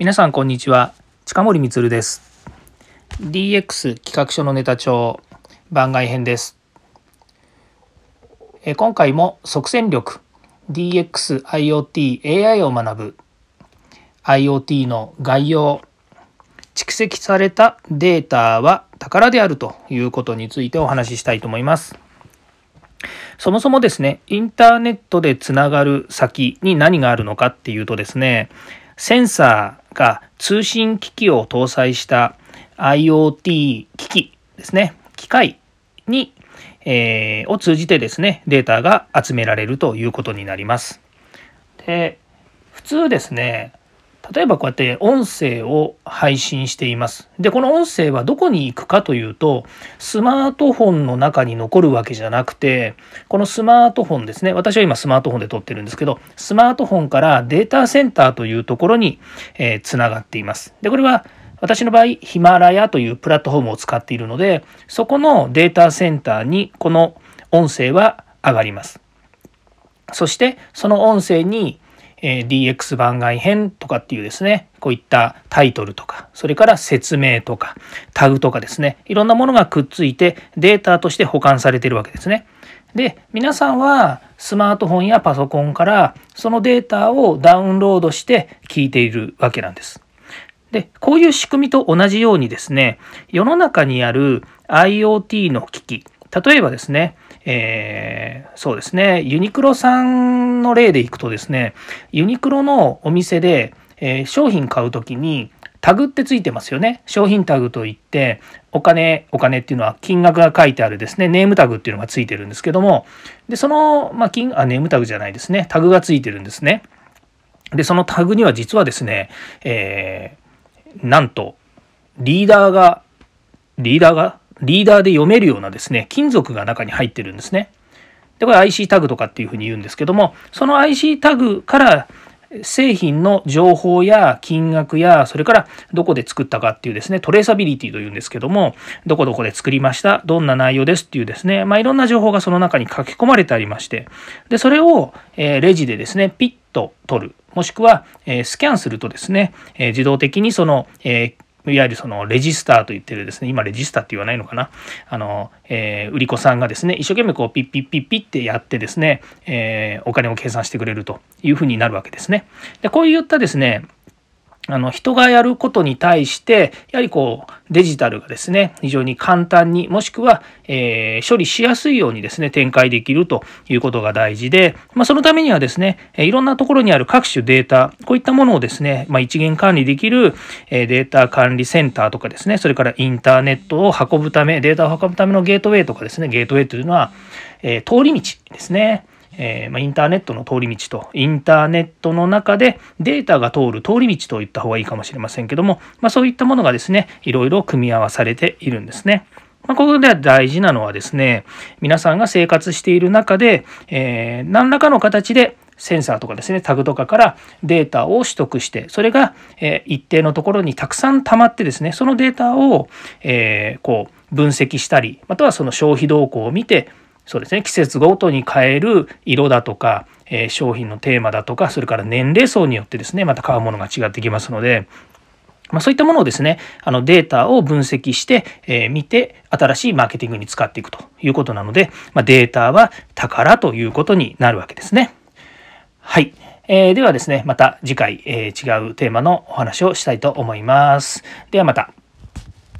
皆さんこんにちは。近森光です。DX 企画書のネタ帳番外編です。え今回も即戦力 DXIoTAI を学ぶ IoT の概要蓄積されたデータは宝であるということについてお話ししたいと思います。そもそもですね、インターネットでつながる先に何があるのかっていうとですね、センサーが通信機器を搭載した IoT 機器ですね、機械に、えー、を通じてですね、データが集められるということになります。で、普通ですね、例えばこうやって音声を配信しています。で、この音声はどこに行くかというと、スマートフォンの中に残るわけじゃなくて、このスマートフォンですね。私は今スマートフォンで撮ってるんですけど、スマートフォンからデータセンターというところに、えー、つながっています。で、これは私の場合、ヒマラヤというプラットフォームを使っているので、そこのデータセンターにこの音声は上がります。そして、その音声にえ DX 番外編とかっていうですね、こういったタイトルとか、それから説明とか、タグとかですね、いろんなものがくっついてデータとして保管されているわけですね。で、皆さんはスマートフォンやパソコンからそのデータをダウンロードして聞いているわけなんです。で、こういう仕組みと同じようにですね、世の中にある IoT の機器、例えばですね、えー、そうですね、ユニクロさんの例でいくとですね、ユニクロのお店で、えー、商品買うときに、タグってついてますよね。商品タグといって、お金、お金っていうのは金額が書いてあるですね、ネームタグっていうのがついてるんですけども、で、その、まあ、金、あ、ネームタグじゃないですね、タグがついてるんですね。で、そのタグには実はですね、えー、なんと、リーダーが、リーダーがリーダーで読めるようなですね、金属が中に入ってるんですね。で、これ IC タグとかっていうふうに言うんですけども、その IC タグから製品の情報や金額や、それからどこで作ったかっていうですね、トレーサビリティというんですけども、どこどこで作りました、どんな内容ですっていうですね、まあ、いろんな情報がその中に書き込まれてありまして、で、それを、えレジでですね、ピッと取る。もしくは、えスキャンするとですね、え自動的にその、えーいわゆるそのレジスターと言ってるですね、今レジスターって言わないのかな。あの、えー、売り子さんがですね、一生懸命こうピッピッピッピッってやってですね、えー、お金を計算してくれるというふうになるわけですね。で、こういったですね、あの人がやることに対してやはりこうデジタルがですね非常に簡単にもしくは、えー、処理しやすいようにですね展開できるということが大事で、まあ、そのためにはですねいろんなところにある各種データこういったものをですね、まあ、一元管理できるデータ管理センターとかですねそれからインターネットを運ぶためデータを運ぶためのゲートウェイとかですねゲートウェイというのは、えー、通り道ですね。えー、まあ、インターネットの通り道と、インターネットの中でデータが通る通り道といった方がいいかもしれませんけども、まあ、そういったものがですね、いろいろ組み合わされているんですね。まあ、ここでは大事なのはですね、皆さんが生活している中で、えー、何らかの形でセンサーとかですね、タグとかからデータを取得して、それが、え一定のところにたくさん溜まってですね、そのデータを、えこう分析したり、またはその消費動向を見て、そうですね季節ごとに変える色だとか、えー、商品のテーマだとかそれから年齢層によってですねまた買うものが違ってきますのでまあ、そういったものをですね、あのデータを分析して、えー、見て、新しいマーケティングに使っていくということなので、まあ、データは宝ということになるわけですね。はい。えー、ではですね、また次回、えー、違うテーマのお話をしたいと思います。ではまた。